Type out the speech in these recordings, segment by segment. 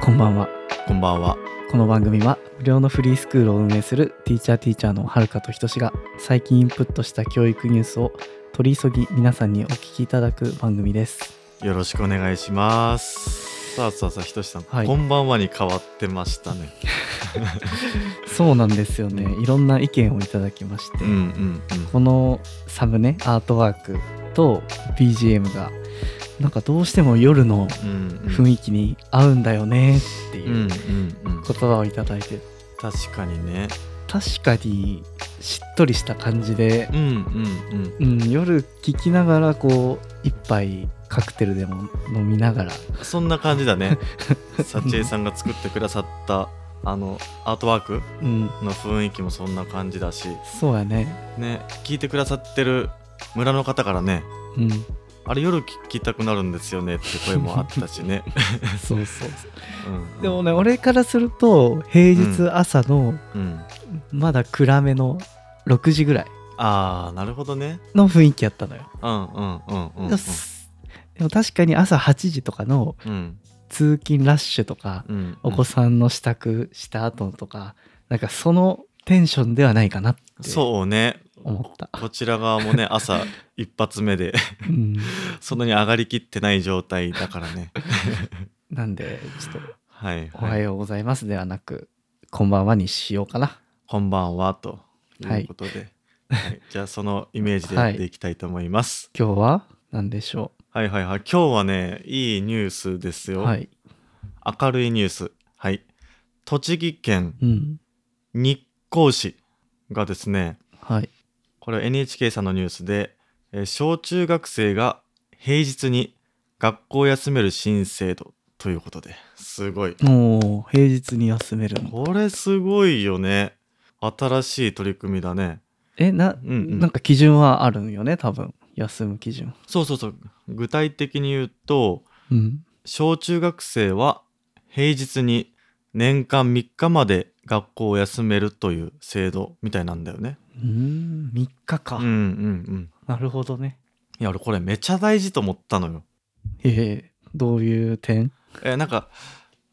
こんばんはこんばんは。この番組は無料のフリースクールを運営するティーチャーティーチャーのはるかとひとしが最近インプットした教育ニュースを取り急ぎ皆さんにお聞きいただく番組ですよろしくお願いします。さあさあさあ、ひとしさん、はいこんばんはに変わってましたね。そうなんですよねいろんな意見をいただきまして、うんうんうん。このサムネアートワークと BGM がなんかどうしても夜のうんうん雰囲気に合うんだよねってうんいううんうん。言葉をいただいて確かにね。確かにしっとりした感じでうんうんうん。うん、夜聞きながらこう一杯カクテルでも飲みながらそんな感じだね。サチエさんが作ってくださったあのアートワークうんの雰囲気もそんな感じだし、そうやねね、聞いてくださってる村の方からね、うんあれ夜聞きたくなるんですよねって声もあったしね。そうそううんでもね俺からすると平日朝のうん。まだ暗めの6時ぐらいああ、なるほどね。の雰囲気やったのよ、うんうんうんうんうん。でも確かに朝8時とかのうん通勤ラッシュとか、うん、お子さんの支度した後とかなんかそのテンションではないかなってそうね思った。こちら側もね 朝一発目でうん。そんなに上がりきってない状態だからね。なんでちょっとはい、おははい、ようございますではなく、こんばんはにしようかな。こんばんはということで、はい。じゃあそのイメージでやっていきたいと思います、今日は何でしょはい、はいはい。今日はねいいニュースですよ、うはい。明るいニュース。はい。栃木県うん。日光市がですねはい。これは NHK さんのニュースで、えー小中学生が平日に学校を休める新制度ということですごいもう、平日に休めるの。これすごいよね新しい取り組みだねえ、な、うんうんなんか基準はあるんよね、多分。休む基準。そうそうそう具体的に言うとうん。小中学生は平日に年間3日まで学校を休めるという制度みたいなんだよねうーん、3日か。うんうんうんなるほどね。いや俺これめちゃ大事と思ったのよええどういう点？えなんか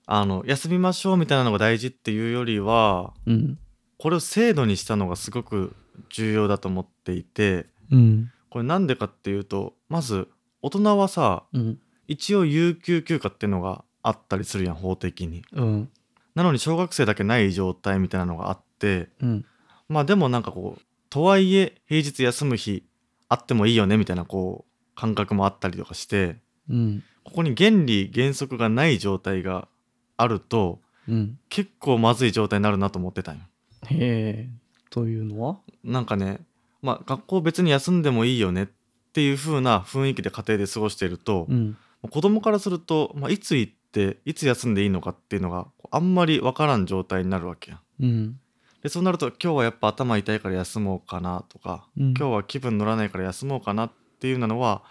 あの休みましょうみたいなのが大事っていうよりはうん。これを制度にしたのがすごく重要だと思っていてうん。これなんでかっていうとまず大人はさうん。一応有給休暇っていうのがあったりするやん法的にうん。なのに小学生だけない状態みたいなのがあってうん。まあでもなんかこうとはいえ平日休む日あってもいいよねみたいなこう感覚もあったりとかしてうん。ここに原理原則がない状態があるとうん。結構まずい状態になるなと思ってたんよへえ。というのは？なんかねまあ学校別に休んでもいいよねっていう風な雰囲気で家庭で過ごしていると、うん。子供からすると、まあ、いつ行っていつ休んでいいのかっていうのがあんまり分からん状態になるわけやん。うん。でそうなると今日はやっぱ頭痛いから休もうかなとか、うん今日は気分乗らないから休もうかなっていうのは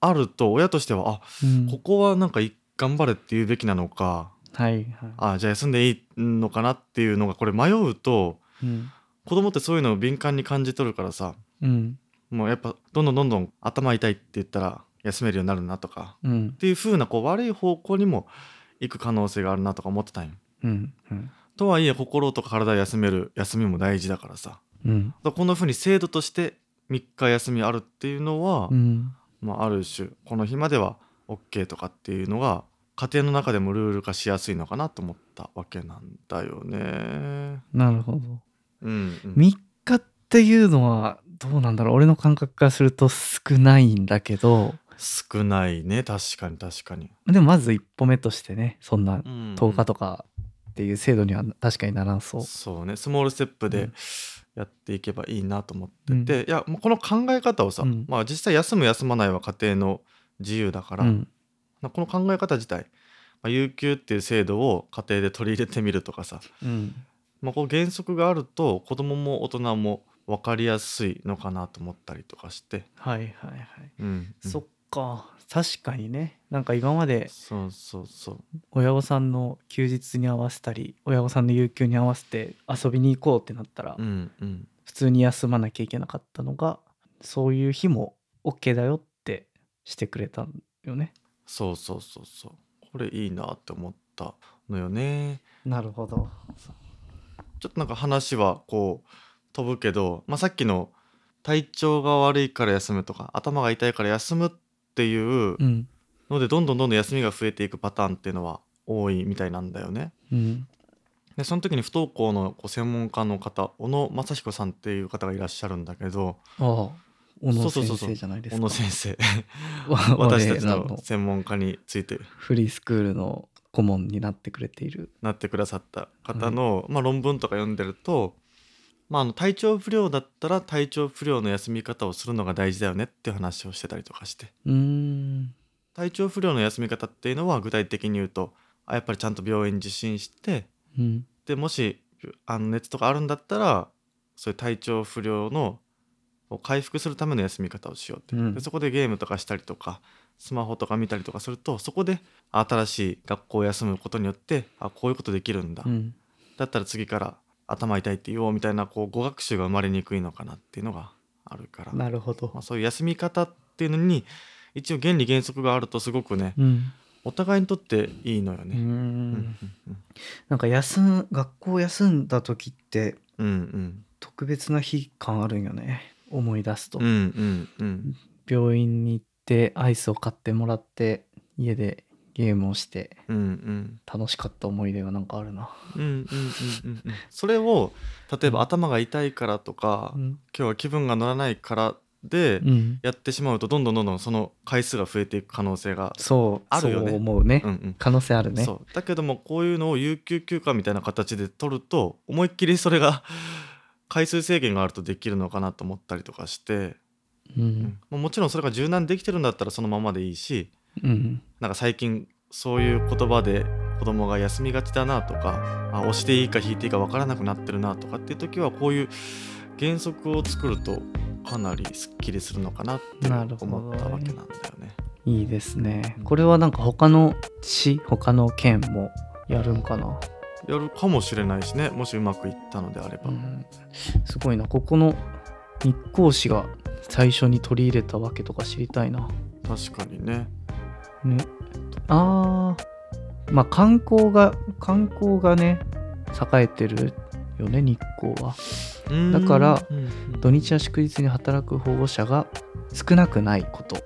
あると親としてはあうんここはなんかい頑張れって言うべきなのかはいはい。あじゃあ休んでいいのかなっていうのがこれ迷うとうん。子供ってそういうのを敏感に感じ取るからさうん。もうやっぱどんどんどんどん頭痛いって言ったら休めるようになるなとかうんっ。ていう風なこう悪い方向にも行く可能性があるなとか思ってたんよ。うん。うん。とはいえ心とか体を休める休みも大事だからさうん。らこんな風に制度として3日休みあるっていうのは、うん。まあ、ある種この日までは OK とかっていうのが家庭の中でもルール化しやすいのかなと思ったわけなんだよね。なるほど。うん、うん、3日っていうのはどうなんだろう？俺の感覚からすると少ないんだけど少ないね確かに確かに。でもまず一歩目としてねそんなうん10日とかっていう制度には確かにならんそう。そうね。スモールステップでうん。やっていけばいいなと思ってて、いやもうこの考え方をさ、うん。まあ実際休む休まないは家庭の自由だから、うん。まあこの考え方自体、まあ、有給っていう制度を家庭で取り入れてみるとかさ、うん。まあ、こう原則があると子供も大人も分かりやすいのかなと思ったりとかして、はいはいはい。うんうん。そっか。確かにね。なんか今までそうそうそう。親御さんの休日に合わせたり親御さんの有給に合わせて遊びに行こうってなったらうんうん。普通に休まなきゃいけなかったのがそういう日も OK だよってしてくれたんよね。そうそうそうそう。これいいなって思っったのよね。なるほど。ちょっとなんか話はこう飛ぶけど、まあ、さっきの体調が悪いから休むとか頭が痛いから休むっていううん。のでどんどんどんどん休みが増えていくパターンっていうのは多いみたいなんだよね。うん。でその時に不登校のこう専門家の方小野正彦さんっていう方がいらっしゃるんだけど小野先生じゃないですか。小野先生。わ 私たちの専門家について。フリースクールの顧問になってくれている。なってくださった方の、まあ、論文とか読んでると、まあ、あの体調不良だったら体調不良の休み方をするのが大事だよねっていう話をしてたりとかして。うーん。体調不良の休み方っていうのは具体的に言うとあやっぱりちゃんと病院受診してうん。でもしあの熱とかあるんだったらそういう体調不良のを回復するための休み方をしようって、うん。でそこでゲームとかしたりとかスマホとか見たりとかするとそこで新しい学校を休むことによってあこういうことできるんだ、うん。だったら次から頭痛いって言おうみたいなこう語学習が生まれにくいのかなっていうのがあるから、なるほど。まあ、そういう休み方っていうのに一応原理原則があるとすごくねうん。お互いにとっていいのよね。うん。ん。なんか休む学校休んだ時ってうんうん。特別な日感あるんよね。思い出すと、うんうんうん。病院に行ってアイスを買ってもらって家でゲームをしてうんうん。楽しかった思い出がなんかあるな、うんうんうんうんうん。それを例えば頭が痛いからとか、うん。今日は気分が乗らないからでうん、やってしまうとどんどんどんどんその回数が増えていく可能性がそうあるよね。そう思うね、うんうん。可能性あるね。そう。だけどもこういうのを有給休暇みたいな形で取ると思いっきりそれが 回数制限があるとできるのかなと思ったりとかして、ううん。もちろんそれが柔軟できてるんだったらそのままでいいし。うんなんか最近そういう言葉で子供が休みがちだなとかあ押していいか引いていいか分からなくなってるなとかっていう時はこういう原則を作るとかなりすっきりするのかなって思ったわけなんだよね。いいですね。これはなんか他の市他の県もやるんかな、やるかもしれないしね。もしうまくいったのであれば。うん、すごいな。ここの日光市が最初に取り入れたわけとか知りたいな。確かにね。ね。あー。まあ観光が観光がね栄えてるよね日光は。だから土日や祝日に働く保護者が少なくないこと。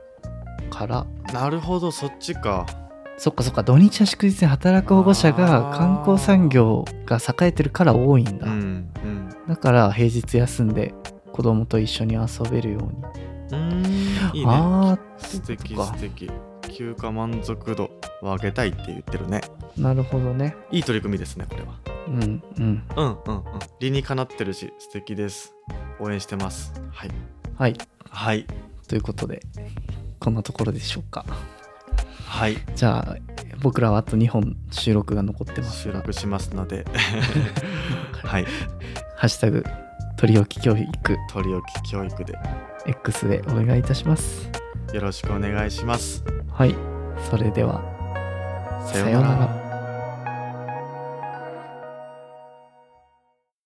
から。なるほどそっちか。そっかそっか。土日や祝日に働く保護者が観光産業が栄えてるから多いんだ、うんうん。だから平日休んで子供と一緒に遊べるように。うーん。いいね。あ素敵素敵。休暇満足度を上げたいって言ってるね。あなるほどねいい取り組みですねこれは。うんうんうんうんうん。理にかなってるし素敵です。応援してます。はい。はいはい。ということでこんなところでしょうかはい。じゃあ僕らはあと2本収録が残ってますが収録しますので。はい。ハッシュタグ取り置き教育取り置き教育で X でお願いいたしますよろしくお願いします。はいそれではさようなら。